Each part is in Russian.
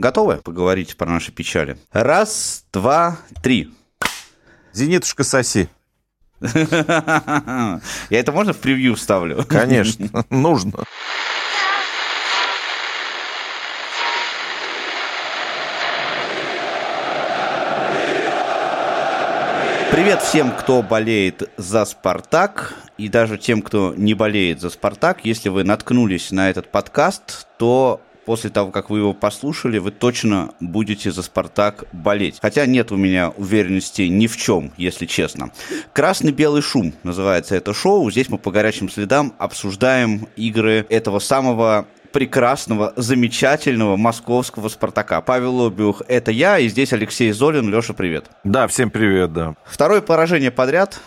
Готовы поговорить про наши печали? Раз, два, три. Зенитушка соси. Я это можно в превью вставлю? Конечно, нужно. Привет всем, кто болеет за «Спартак», и даже тем, кто не болеет за «Спартак». Если вы наткнулись на этот подкаст, то после того, как вы его послушали, вы точно будете за «Спартак» болеть. Хотя нет у меня уверенности ни в чем, если честно. «Красный-белый шум» называется это шоу. Здесь мы по горячим следам обсуждаем игры этого самого прекрасного, замечательного московского «Спартака». Павел Лобиух – это я, и здесь Алексей Золин. Леша, привет. Да, всем привет, да. Второе поражение подряд.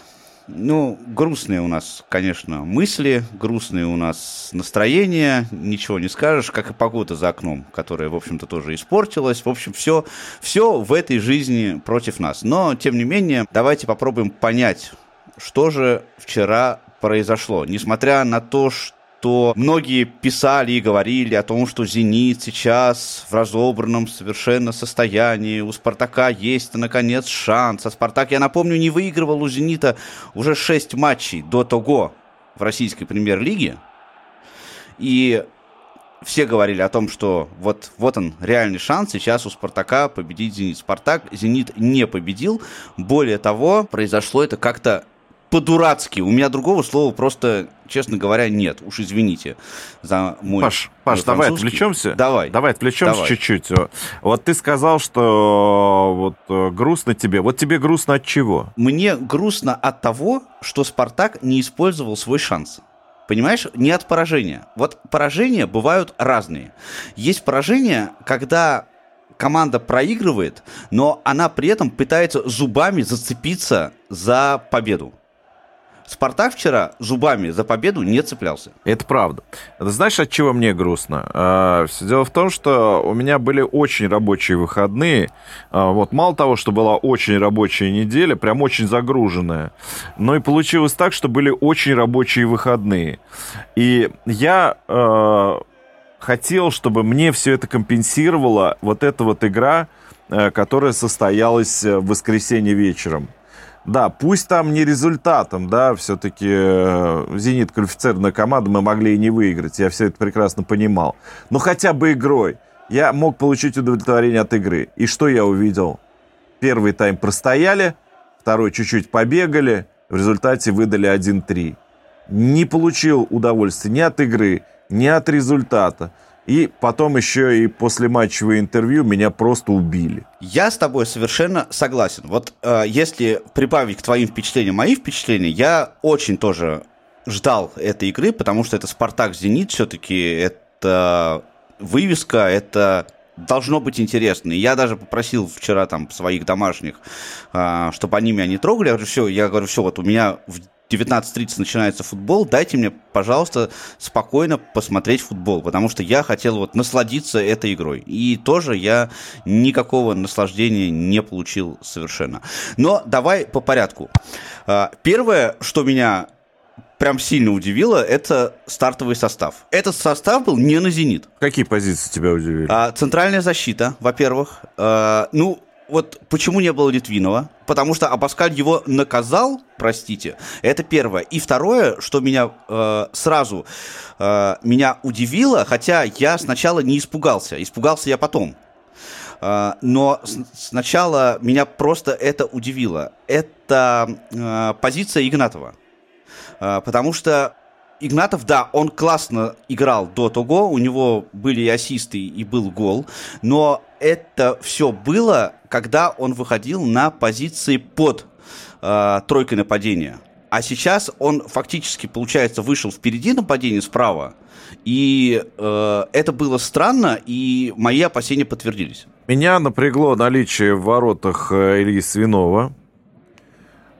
Ну, грустные у нас, конечно, мысли, грустные у нас настроения, ничего не скажешь, как и погода за окном, которая, в общем-то, тоже испортилась. В общем, все, все в этой жизни против нас. Но, тем не менее, давайте попробуем понять, что же вчера произошло. Несмотря на то, что что многие писали и говорили о том, что «Зенит» сейчас в разобранном совершенно состоянии, у «Спартака» есть, наконец, шанс. А «Спартак», я напомню, не выигрывал у «Зенита» уже 6 матчей до того в российской премьер-лиге. И все говорили о том, что вот, вот он, реальный шанс сейчас у «Спартака» победить «Зенит». «Спартак» «Зенит» не победил. Более того, произошло это как-то по-дурацки. У меня другого слова просто, честно говоря, нет. Уж извините за мой Паш, Паш мой давай отвлечемся. Давай. Давай отвлечемся давай. чуть-чуть. Вот ты сказал, что вот э, грустно тебе. Вот тебе грустно от чего? Мне грустно от того, что Спартак не использовал свой шанс. Понимаешь, не от поражения. Вот поражения бывают разные. Есть поражения, когда команда проигрывает, но она при этом пытается зубами зацепиться за победу. Спартак вчера зубами за победу не цеплялся. Это правда. Знаешь, от чего мне грустно? А, Все дело в том, что у меня были очень рабочие выходные. А, вот мало того, что была очень рабочая неделя, прям очень загруженная, но и получилось так, что были очень рабочие выходные. И я а, хотел, чтобы мне все это компенсировала вот эта вот игра, которая состоялась в воскресенье вечером. Да, пусть там не результатом, да, все-таки э, «Зенит» квалифицированная команда, мы могли и не выиграть, я все это прекрасно понимал. Но хотя бы игрой я мог получить удовлетворение от игры. И что я увидел? Первый тайм простояли, второй чуть-чуть побегали, в результате выдали 1-3. Не получил удовольствия ни от игры, ни от результата. И потом еще и после матчевое интервью меня просто убили. Я с тобой совершенно согласен. Вот э, если прибавить к твоим впечатлениям мои впечатления, я очень тоже ждал этой игры, потому что это Спартак Зенит, все-таки это вывеска, это должно быть интересно. И я даже попросил вчера там своих домашних, э, чтобы они меня не трогали. Я говорю, все, я говорю, все, вот у меня в 19.30 начинается футбол, дайте мне, пожалуйста, спокойно посмотреть футбол, потому что я хотел вот насладиться этой игрой. И тоже я никакого наслаждения не получил совершенно. Но давай по порядку. А, первое, что меня прям сильно удивило, это стартовый состав. Этот состав был не на «Зенит». Какие позиции тебя удивили? А, центральная защита, во-первых. А, ну, вот почему не было Литвинова? Потому что Абаскаль его наказал, простите. Это первое. И второе, что меня э, сразу э, меня удивило, хотя я сначала не испугался. Испугался я потом. Э, но с- сначала меня просто это удивило. Это э, позиция Игнатова. Э, потому что Игнатов, да, он классно играл до того, у него были и ассисты, и был гол, но это все было, когда он выходил на позиции под э, тройкой нападения. А сейчас он фактически, получается, вышел впереди нападения справа, и э, это было странно, и мои опасения подтвердились. Меня напрягло наличие в воротах э, Ильи Свинова.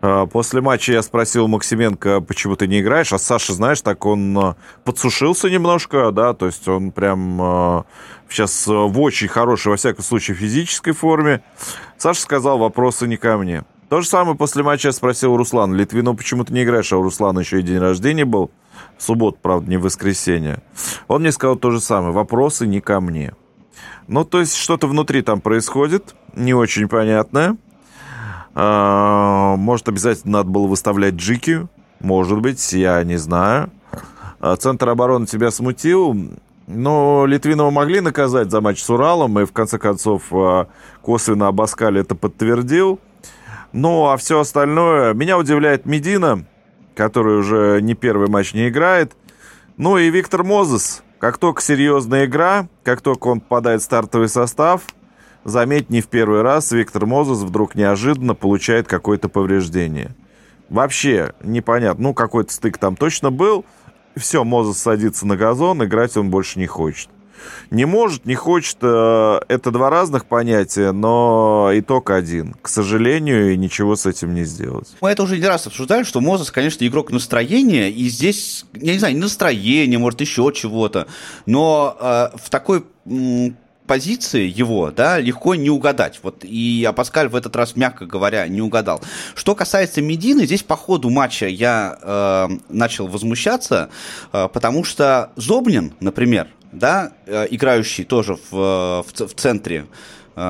А, после матча я спросил Максименко, почему ты не играешь, а Саша, знаешь, так он а, подсушился немножко, да, то есть он прям сейчас а, в очень хорошей, во всяком случае, физической форме. Саша сказал, вопросы не ко мне. То же самое после матча я спросил у Руслана, Литвину почему ты не играешь, а у Руслана еще и день рождения был, в субботу, правда, не в воскресенье. Он мне сказал то же самое, вопросы не ко мне. Ну, то есть что-то внутри там происходит, не очень понятное. А, может, обязательно надо было выставлять Джики. Может быть, я не знаю. А, центр обороны тебя смутил. Но Литвинова могли наказать за матч с Уралом, и в конце концов а, косвенно Абаскаль это подтвердил. Ну, а все остальное... Меня удивляет Медина, который уже не первый матч не играет. Ну и Виктор Мозес. Как только серьезная игра, как только он попадает в стартовый состав, заметь, не в первый раз Виктор Мозес вдруг неожиданно получает какое-то повреждение. Вообще непонятно. Ну, какой-то стык там точно был. Все, Мозес садится на газон, играть он больше не хочет. Не может, не хочет. Э, это два разных понятия, но итог один. К сожалению, и ничего с этим не сделать. Мы это уже не раз обсуждали, что Мозес, конечно, игрок настроения, и здесь, я не знаю, настроение, может, еще чего-то, но э, в такой позиции его, да, легко не угадать. Вот и Апаскаль в этот раз, мягко говоря, не угадал. Что касается Медины, здесь по ходу матча я э, начал возмущаться, э, потому что Зобнин, например, да, э, играющий тоже в, в, в центре, э,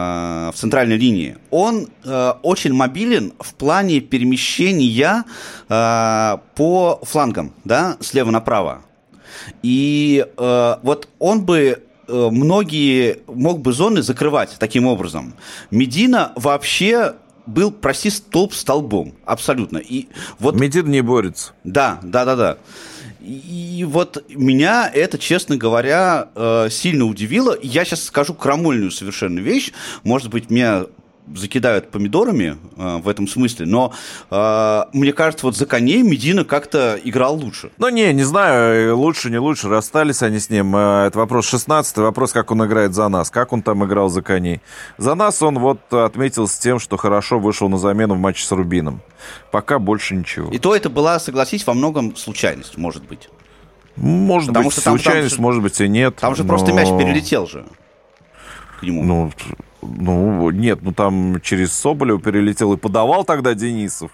в центральной линии, он э, очень мобилен в плане перемещения э, по флангам, да, слева направо. И э, вот он бы э, многие мог бы зоны закрывать таким образом. Медина вообще был, прости, столб столбом, абсолютно. И вот... Медин не борется. Да, да, да, да. И вот меня это, честно говоря, э, сильно удивило. Я сейчас скажу крамольную совершенно вещь. Может быть, меня закидают помидорами э, в этом смысле, но э, мне кажется, вот за коней Медина как-то играл лучше. Ну, не, не знаю, лучше, не лучше, расстались они с ним. Э, это вопрос 16 вопрос, как он играет за нас, как он там играл за коней. За нас он вот отметил с тем, что хорошо вышел на замену в матче с Рубином. Пока больше ничего. И то это была, согласись, во многом случайность, может быть. Может Потому быть, что там, случайность, там, может быть, и нет. Там же но... просто мяч перелетел же к нему. Ну, ну, нет, ну там через Соболева перелетел и подавал тогда Денисов.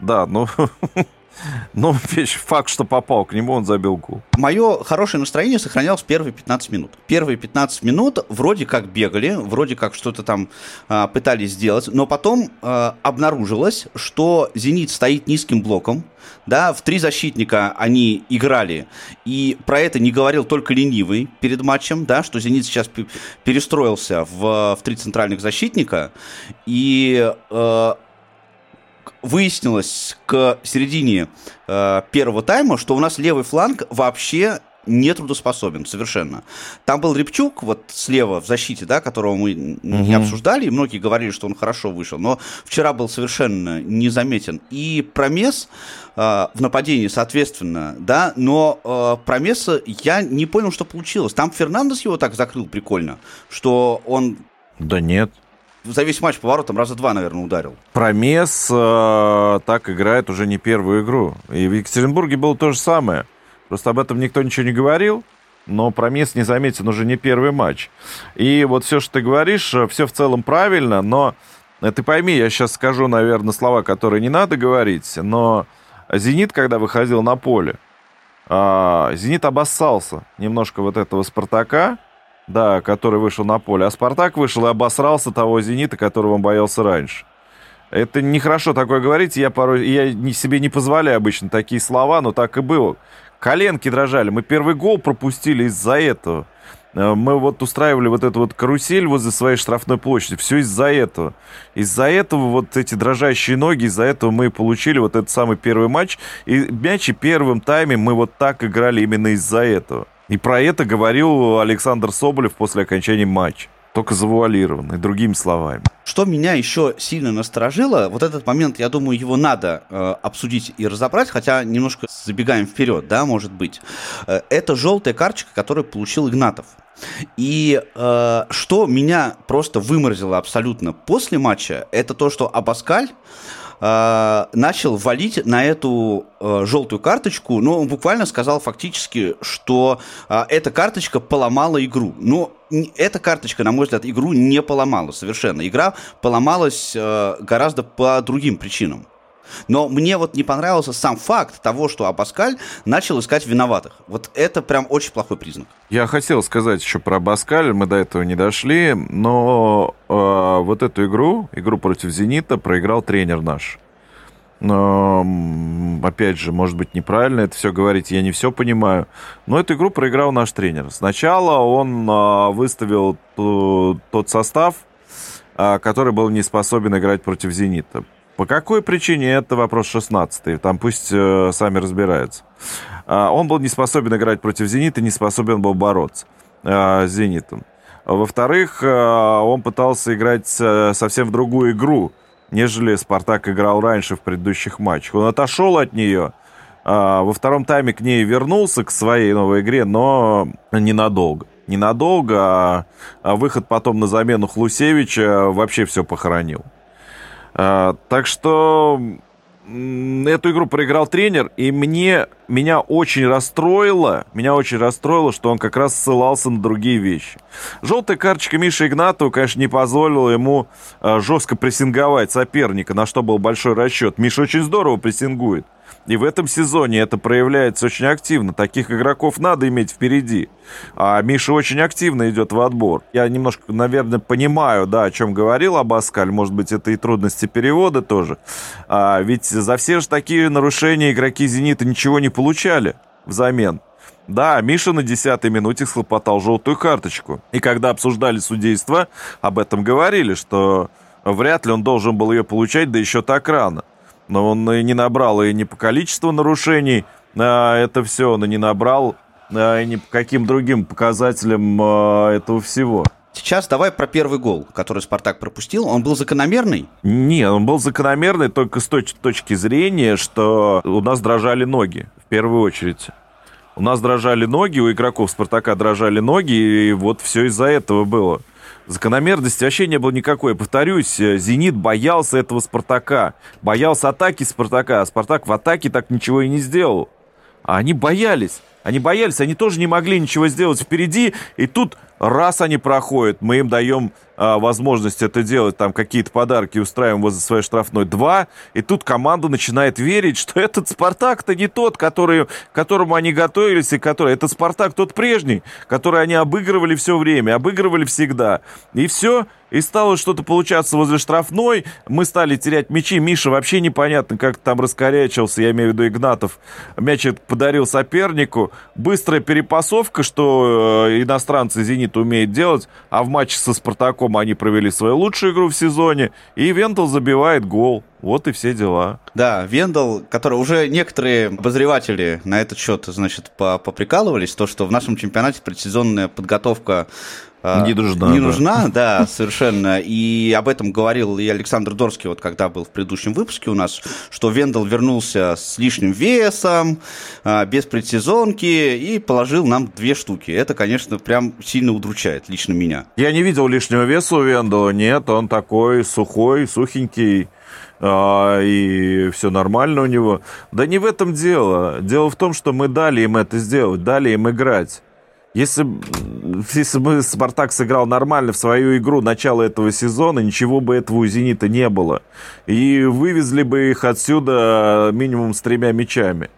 Да, ну, вещь, факт, что попал к нему, он забил гол. Мое хорошее настроение сохранялось первые 15 минут. Первые 15 минут вроде как бегали, вроде как что-то там а, пытались сделать, но потом а, обнаружилось, что «Зенит» стоит низким блоком, да, в три защитника они играли, и про это не говорил только ленивый перед матчем, да, что «Зенит» сейчас перестроился в, в три центральных защитника, и э, выяснилось к середине э, первого тайма, что у нас левый фланг вообще не трудоспособен совершенно. Там был Репчук вот слева в защите, да, которого мы угу. не обсуждали, и многие говорили, что он хорошо вышел, но вчера был совершенно незаметен. И Промес э, в нападении, соответственно, да, но э, Промеса я не понял, что получилось. Там Фернандес его так закрыл прикольно, что он... Да нет за весь матч поворотом раза два, наверное, ударил. Промес э, так играет уже не первую игру. И в Екатеринбурге было то же самое. Просто об этом никто ничего не говорил, но Промес не заметен уже не первый матч. И вот все, что ты говоришь, э, все в целом правильно, но э, ты пойми, я сейчас скажу, наверное, слова, которые не надо говорить, но «Зенит», когда выходил на поле, э, «Зенит» обоссался немножко вот этого «Спартака», да, который вышел на поле. А «Спартак» вышел и обосрался того «Зенита», которого он боялся раньше. Это нехорошо такое говорить, я порой, я себе не позволяю обычно такие слова, но так и было. Коленки дрожали. Мы первый гол пропустили из-за этого. Э, мы вот устраивали вот эту вот карусель возле своей штрафной площади. Все из-за этого. Из-за этого вот эти дрожащие ноги, из-за этого мы получили вот этот самый первый матч. И мяч и первым тайме мы вот так играли именно из-за этого. И про это говорил Александр Соболев после окончания матча только завуалированный, другими словами. Что меня еще сильно насторожило, вот этот момент, я думаю, его надо э, обсудить и разобрать, хотя немножко забегаем вперед, да, может быть. Э, это желтая карточка, которую получил Игнатов. И э, что меня просто выморозило абсолютно после матча, это то, что Абаскаль э, начал валить на эту э, желтую карточку. Ну, он буквально сказал фактически, что э, эта карточка поломала игру. Но эта карточка, на мой взгляд, игру не поломала совершенно. Игра поломалась гораздо по другим причинам. Но мне вот не понравился сам факт того, что Абаскаль начал искать виноватых. Вот это прям очень плохой признак. Я хотел сказать еще про Абаскаль, мы до этого не дошли, но э, вот эту игру, игру против «Зенита», проиграл тренер наш. Но, опять же, может быть, неправильно это все говорить, я не все понимаю. Но эту игру проиграл наш тренер. Сначала он э, выставил тот состав, э, который был не способен играть против «Зенита». По какой причине, это вопрос 16 Там пусть э, сами разбираются. Э, он был не способен играть против «Зенита», не способен был бороться э, с «Зенитом». Во-вторых, э, он пытался играть э, совсем в другую игру, нежели «Спартак» играл раньше в предыдущих матчах. Он отошел от нее, э, во втором тайме к ней вернулся, к своей новой игре, но ненадолго. Ненадолго, а, а выход потом на замену Хлусевича вообще все похоронил. А, так что эту игру проиграл тренер, и мне, меня очень расстроило, меня очень расстроило, что он как раз ссылался на другие вещи. Желтая карточка Миши Игнатова, конечно, не позволила ему а, жестко прессинговать соперника, на что был большой расчет. Миша очень здорово прессингует. И в этом сезоне это проявляется очень активно. Таких игроков надо иметь впереди. А Миша очень активно идет в отбор. Я немножко, наверное, понимаю, да, о чем говорил Абаскаль. Может быть, это и трудности перевода тоже. А, ведь за все же такие нарушения игроки «Зенита» ничего не получали взамен. Да, Миша на десятой минуте схлопотал желтую карточку. И когда обсуждали судейство, об этом говорили, что вряд ли он должен был ее получать, да еще так рано но он и не набрал и не по количеству нарушений, а это все он и не набрал, а и ни по каким другим показателям а, этого всего. Сейчас давай про первый гол, который Спартак пропустил. Он был закономерный? Нет, он был закономерный только с той точки зрения, что у нас дрожали ноги, в первую очередь. У нас дрожали ноги, у игроков Спартака дрожали ноги, и вот все из-за этого было. Закономерности вообще не было никакой. Повторюсь, э, «Зенит» боялся этого «Спартака». Боялся атаки «Спартака», а «Спартак» в атаке так ничего и не сделал. А они боялись. Они боялись, они тоже не могли ничего сделать впереди. И тут раз они проходят, мы им даем а, возможность это делать, там какие-то подарки устраиваем возле своей штрафной. Два, и тут команда начинает верить, что этот «Спартак»-то не тот, который, которому они готовились, и который... Этот «Спартак» тот прежний, который они обыгрывали все время, обыгрывали всегда. И все, и стало что-то получаться возле штрафной, мы стали терять мячи, Миша вообще непонятно, как там раскорячился, я имею в виду Игнатов, мяч подарил сопернику, быстрая перепасовка, что э, иностранцы «Зенит» умеет делать, а в матче со «Спартаком» они провели свою лучшую игру в сезоне, и Вентл забивает гол. Вот и все дела. Да, Вендел, который уже некоторые обозреватели на этот счет, значит, поприкалывались, то, что в нашем чемпионате предсезонная подготовка не нужна. Не да. нужна, да, совершенно. И об этом говорил и Александр Дорский, вот когда был в предыдущем выпуске у нас, что Вендел вернулся с лишним весом, а, без предсезонки и положил нам две штуки. Это, конечно, прям сильно удручает лично меня. Я не видел лишнего веса у Вендела, нет, он такой сухой, сухенький а, и все нормально у него. Да не в этом дело. Дело в том, что мы дали им это сделать, дали им играть. Если, если бы Спартак сыграл нормально в свою игру начала этого сезона, ничего бы этого у «Зенита» не было. И вывезли бы их отсюда минимум с тремя мячами.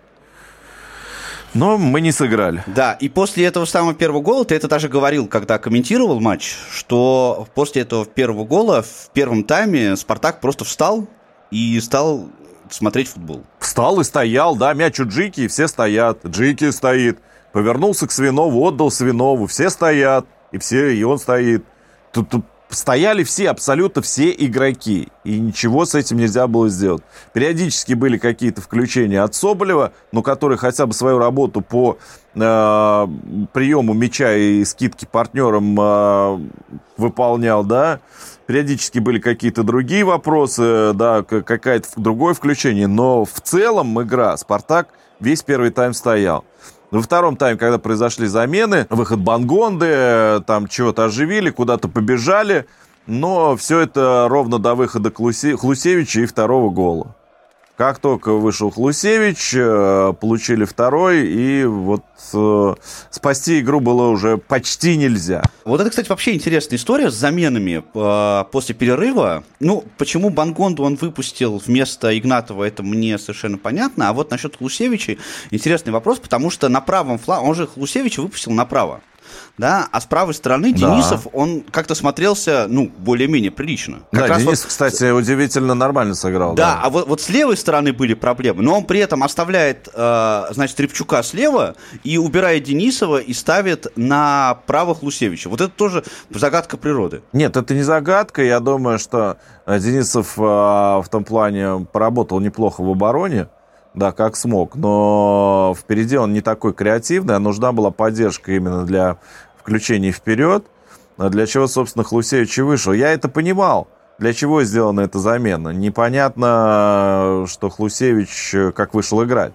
Но мы не сыграли. Да, и после этого самого первого гола, ты это даже говорил, когда комментировал матч, что после этого первого гола в первом тайме Спартак просто встал и стал смотреть футбол. Встал и стоял, да, мяч у Джики, и все стоят. Джики стоит. Повернулся к Свинову, отдал Свинову. Все стоят, и все, и он стоит. Тут, тут стояли все, абсолютно все игроки. И ничего с этим нельзя было сделать. Периодически были какие-то включения от Соболева, но который хотя бы свою работу по э, приему мяча и скидки партнерам э, выполнял, да. Периодически были какие-то другие вопросы, да, какое-то другое включение. Но в целом игра «Спартак» весь первый тайм стоял. Во втором тайме, когда произошли замены, выход Бангонды, там чего-то оживили, куда-то побежали, но все это ровно до выхода Хлусевича и второго гола. Как только вышел Хлусевич, э, получили второй, и вот э, спасти игру было уже почти нельзя. Вот это, кстати, вообще интересная история с заменами э, после перерыва. Ну, почему Бангонду он выпустил вместо Игнатова, это мне совершенно понятно. А вот насчет Хлусевича интересный вопрос, потому что на правом фланге, он же Хлусевича выпустил направо да, а с правой стороны да. Денисов, он как-то смотрелся, ну, более-менее прилично. Как да, Денис, вот... кстати, удивительно нормально сыграл. Да, да. а вот, вот с левой стороны были проблемы, но он при этом оставляет, э, значит, Репчука слева и убирает Денисова и ставит на правых Лусевича. Вот это тоже загадка природы. Нет, это не загадка, я думаю, что э, Денисов э, в том плане поработал неплохо в обороне, да, как смог. Но впереди он не такой креативный, а нужна была поддержка именно для включения вперед, для чего, собственно, Хлусевич и вышел. Я это понимал. Для чего сделана эта замена? Непонятно, что Хлусевич э, как вышел играть.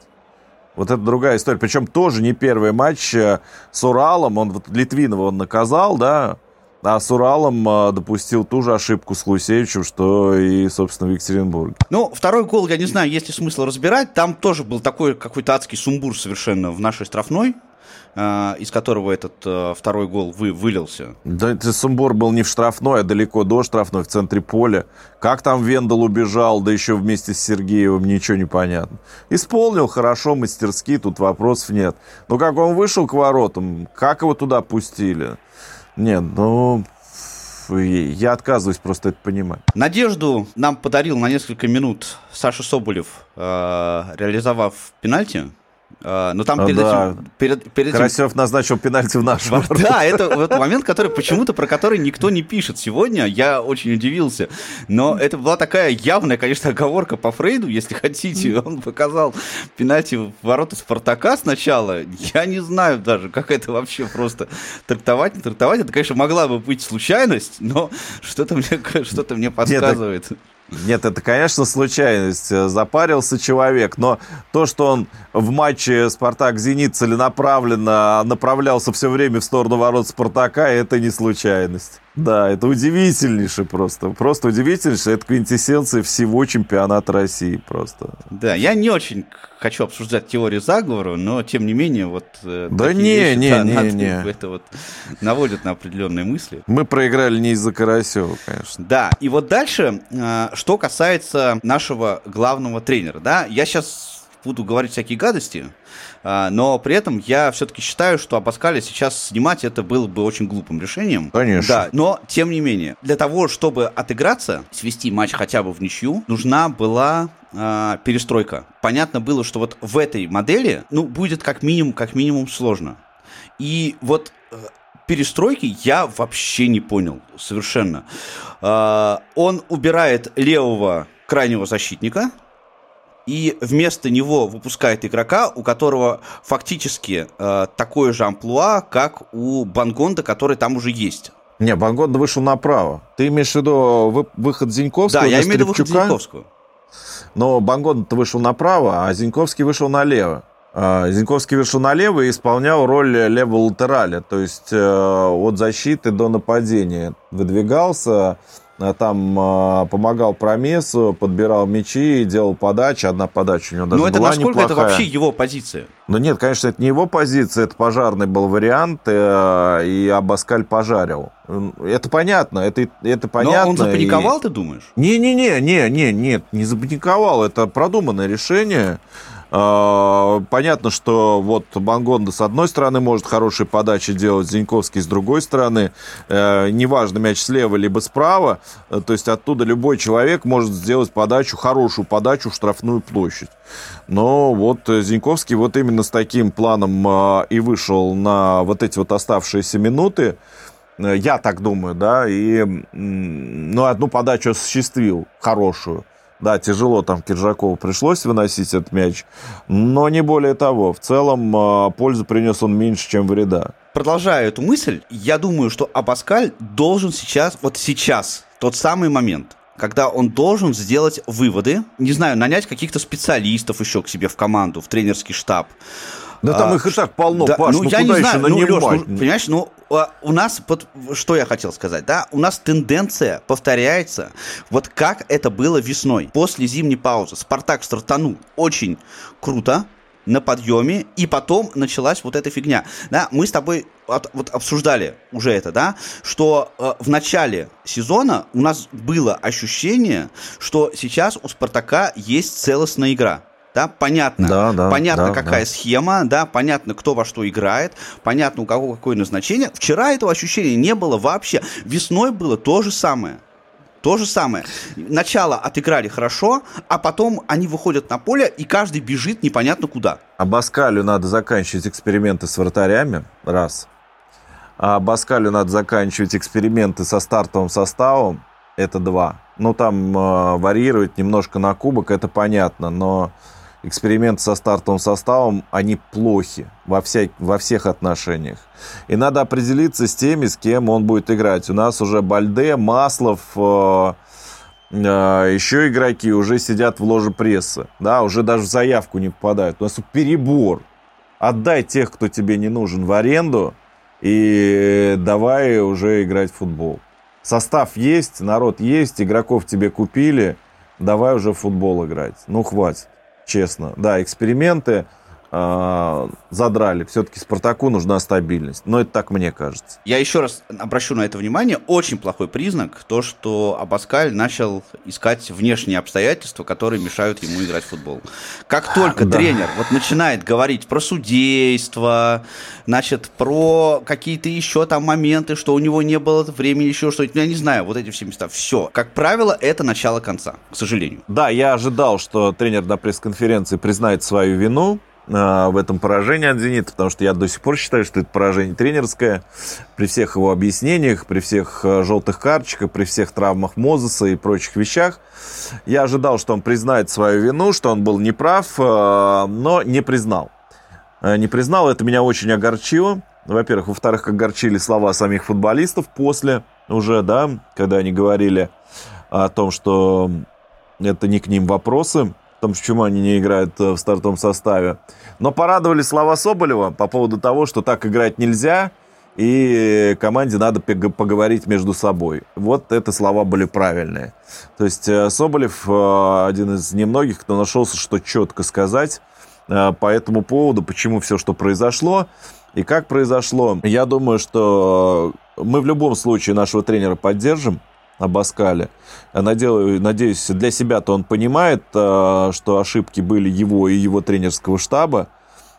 Вот это другая история. Причем тоже не первый матч э, с Уралом. Он вот Литвинова он наказал, да, а с Уралом а, допустил ту же ошибку с Лусевичем, что и, собственно, в Екатеринбурге. Ну, второй гол, я не знаю, есть ли смысл разбирать. Там тоже был такой какой-то адский сумбур совершенно в нашей штрафной а, из которого этот а, второй гол вы, вылился. Да, это сумбур был не в штрафной, а далеко до штрафной, в центре поля. Как там Вендел убежал, да еще вместе с Сергеевым, ничего не понятно. Исполнил хорошо, мастерски, тут вопросов нет. Но как он вышел к воротам, как его туда пустили? Нет, ну, я отказываюсь просто это понимать. Надежду нам подарил на несколько минут Саша Соболев, э, реализовав пенальти. А, но там перед да. этим... Перед, перед этим... Карасев назначил пенальти в наш ворот. Да, это вот момент, который почему-то про который никто не пишет сегодня. Я очень удивился. Но это была такая явная, конечно, оговорка по Фрейду, если хотите. Он показал пенальти в ворота Спартака сначала. Я не знаю даже, как это вообще просто трактовать, не трактовать. Это, конечно, могла бы быть случайность, но что-то мне, что мне подсказывает. Нет, нет, это, конечно, случайность. Запарился человек. Но то, что он в матче «Спартак-Зенит» целенаправленно направлялся все время в сторону ворот «Спартака», это не случайность. Да, это удивительнейшее просто. Просто удивительнейшее. Это квинтэссенция всего чемпионата России просто. Да, я не очень хочу обсуждать теорию заговора, но тем не менее вот... Э, да не, вещи, не, да, не, не. Это вот наводит на определенные мысли. Мы проиграли не из-за Карасева, конечно. Да, и вот дальше, э, что касается нашего главного тренера, да, я сейчас буду говорить всякие гадости, а, но при этом я все-таки считаю, что Абаскаля сейчас снимать это было бы очень глупым решением. Конечно. Да, но тем не менее, для того, чтобы отыграться, свести матч хотя бы в ничью, нужна была э, перестройка. Понятно было, что вот в этой модели, ну, будет как минимум, как минимум сложно. И вот э, перестройки я вообще не понял совершенно. Э, он убирает левого крайнего защитника, и вместо него выпускает игрока, у которого фактически э, такое же амплуа, как у Бангонда, который там уже есть. Не, Бангонда вышел направо. Ты имеешь в виду вы, выход Зиньковского? Да, я имею в виду выход Зиньковского. Но Бангонда вышел направо, а Зиньковский вышел налево. А, Зиньковский вышел налево и исполнял роль левого латераля, то есть э, от защиты до нападения выдвигался, там э, помогал Промесу, подбирал мячи, делал подачи. Одна подача у него даже Но это была насколько неплохая. это вообще его позиция? Ну нет, конечно, это не его позиция, это пожарный был вариант, э, и Абаскаль пожарил. Это понятно, это, это понятно. Но он запаниковал, и... ты думаешь? Не-не-не, не, не, нет, не запаниковал, это продуманное решение. А, понятно, что вот Бангонда с одной стороны может хорошие подачи делать, Зиньковский с другой стороны. Э, неважно, мяч слева либо справа. Э, то есть оттуда любой человек может сделать подачу, хорошую подачу штрафную площадь. Но вот Зиньковский вот именно с таким планом а, и вышел на вот эти вот оставшиеся минуты. Э, я так думаю, да, и ну, одну подачу осуществил, хорошую. Да, тяжело там Киржакову пришлось выносить этот мяч, но не более того. В целом а, пользу принес он меньше, чем вреда. Продолжая эту мысль, я думаю, что Абаскаль должен сейчас, вот сейчас, тот самый момент, когда он должен сделать выводы, не знаю, нанять каких-то специалистов еще к себе в команду, в тренерский штаб, да там а, их и так полно, да, Паш, ну, ну я куда не знаю, еще ну, Леш, ну, понимаешь, ну, а, у нас, вот что я хотел сказать, да, у нас тенденция повторяется, вот как это было весной, после зимней паузы. Спартак стартанул очень круто, на подъеме, и потом началась вот эта фигня. Да, мы с тобой от, вот обсуждали уже это, да, что э, в начале сезона у нас было ощущение, что сейчас у Спартака есть целостная игра да, понятно, да, да, понятно, да, какая да. схема, да, понятно, кто во что играет, понятно, у кого какое назначение. Вчера этого ощущения не было вообще. Весной было то же самое. То же самое. Начало отыграли хорошо, а потом они выходят на поле, и каждый бежит непонятно куда. А Баскалю надо заканчивать эксперименты с вратарями, раз. А Баскалю надо заканчивать эксперименты со стартовым составом, это два. Ну, там э, варьирует немножко на кубок, это понятно, но эксперименты со стартовым составом, они плохи во, вся, во всех отношениях. И надо определиться с теми, с кем он будет играть. У нас уже Бальде, Маслов, э, э, еще игроки уже сидят в ложе прессы. Да, уже даже в заявку не попадают. У нас перебор. Отдай тех, кто тебе не нужен, в аренду, и давай уже играть в футбол. Состав есть, народ есть, игроков тебе купили, давай уже в футбол играть. Ну, хватит честно. Да, эксперименты задрали. Все-таки Спартаку нужна стабильность. Но это так мне кажется. Я еще раз обращу на это внимание. Очень плохой признак то, что Абаскаль начал искать внешние обстоятельства, которые мешают ему играть в футбол. Как только да. тренер вот начинает говорить про судейство, значит, про какие-то еще там моменты, что у него не было времени, еще что-то, я не знаю, вот эти все места, все. Как правило, это начало конца, к сожалению. Да, я ожидал, что тренер на пресс-конференции признает свою вину, а, в этом поражении от «Зенита», потому что я до сих пор считаю, что это поражение тренерское. При всех его объяснениях, при всех а, желтых карточках, при всех травмах Мозеса и прочих вещах. Я ожидал, что он признает свою вину, что он был неправ, а, но не признал. Не признал, это меня очень огорчило. Во-первых. Во-вторых, огорчили слова самих футболистов после уже, да, когда они говорили о том, что это не к ним вопросы том, почему они не играют э, в стартовом составе. Но порадовали слова Соболева по поводу того, что так играть нельзя, и команде надо поговорить между собой. Вот это слова были правильные. То есть э, Соболев э, один из немногих, кто нашелся, что четко сказать по этому поводу, почему все, что произошло и как произошло. Я думаю, что мы в любом случае нашего тренера поддержим. Абаскале. Надеюсь, для себя-то он понимает, э, что ошибки были его и его тренерского штаба.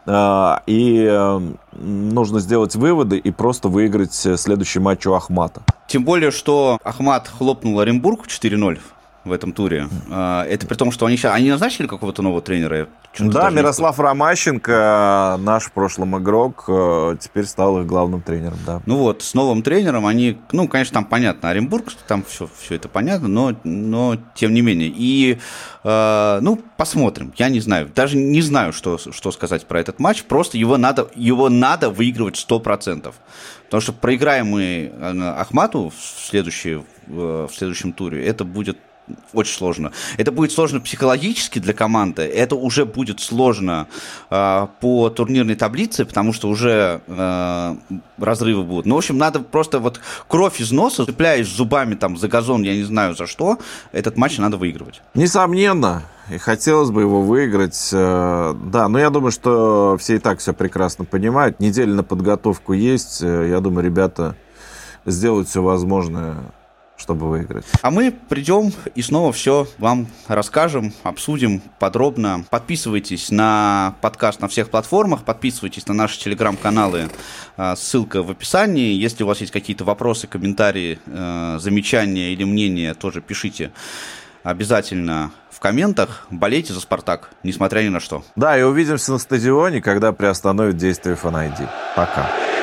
Э, и э, нужно сделать выводы и просто выиграть следующий матч у Ахмата. Тем более, что Ахмат хлопнул Оренбург 4-0 в этом туре. А, это при том, что они сейчас... Они назначили какого-то нового тренера? Да, Мирослав Ромащенко, наш в прошлом игрок, э, теперь стал их главным тренером, да. Ну вот, с новым тренером они... Ну, конечно, там понятно, Оренбург, там все, все это понятно, но, но тем не менее. И, э, ну, посмотрим. Я не знаю. Даже не знаю, что, что сказать про этот матч. Просто его надо, его надо выигрывать 100%. Потому что проиграем мы э, Ахмату в, следующий, в следующем туре, это будет очень сложно. Это будет сложно психологически для команды, это уже будет сложно э, по турнирной таблице, потому что уже э, разрывы будут. Ну, в общем, надо просто вот кровь из носа, цепляясь зубами там за газон, я не знаю за что, этот матч надо выигрывать. Несомненно, и хотелось бы его выиграть. Э, да, но я думаю, что все и так все прекрасно понимают. Неделя на подготовку есть. Э, я думаю, ребята сделают все возможное чтобы выиграть. А мы придем и снова все вам расскажем, обсудим подробно. Подписывайтесь на подкаст на всех платформах, подписывайтесь на наши телеграм-каналы, а, ссылка в описании. Если у вас есть какие-то вопросы, комментарии, э, замечания или мнения, тоже пишите обязательно в комментах. Болейте за «Спартак», несмотря ни на что. Да, и увидимся на стадионе, когда приостановят действие Фан Пока.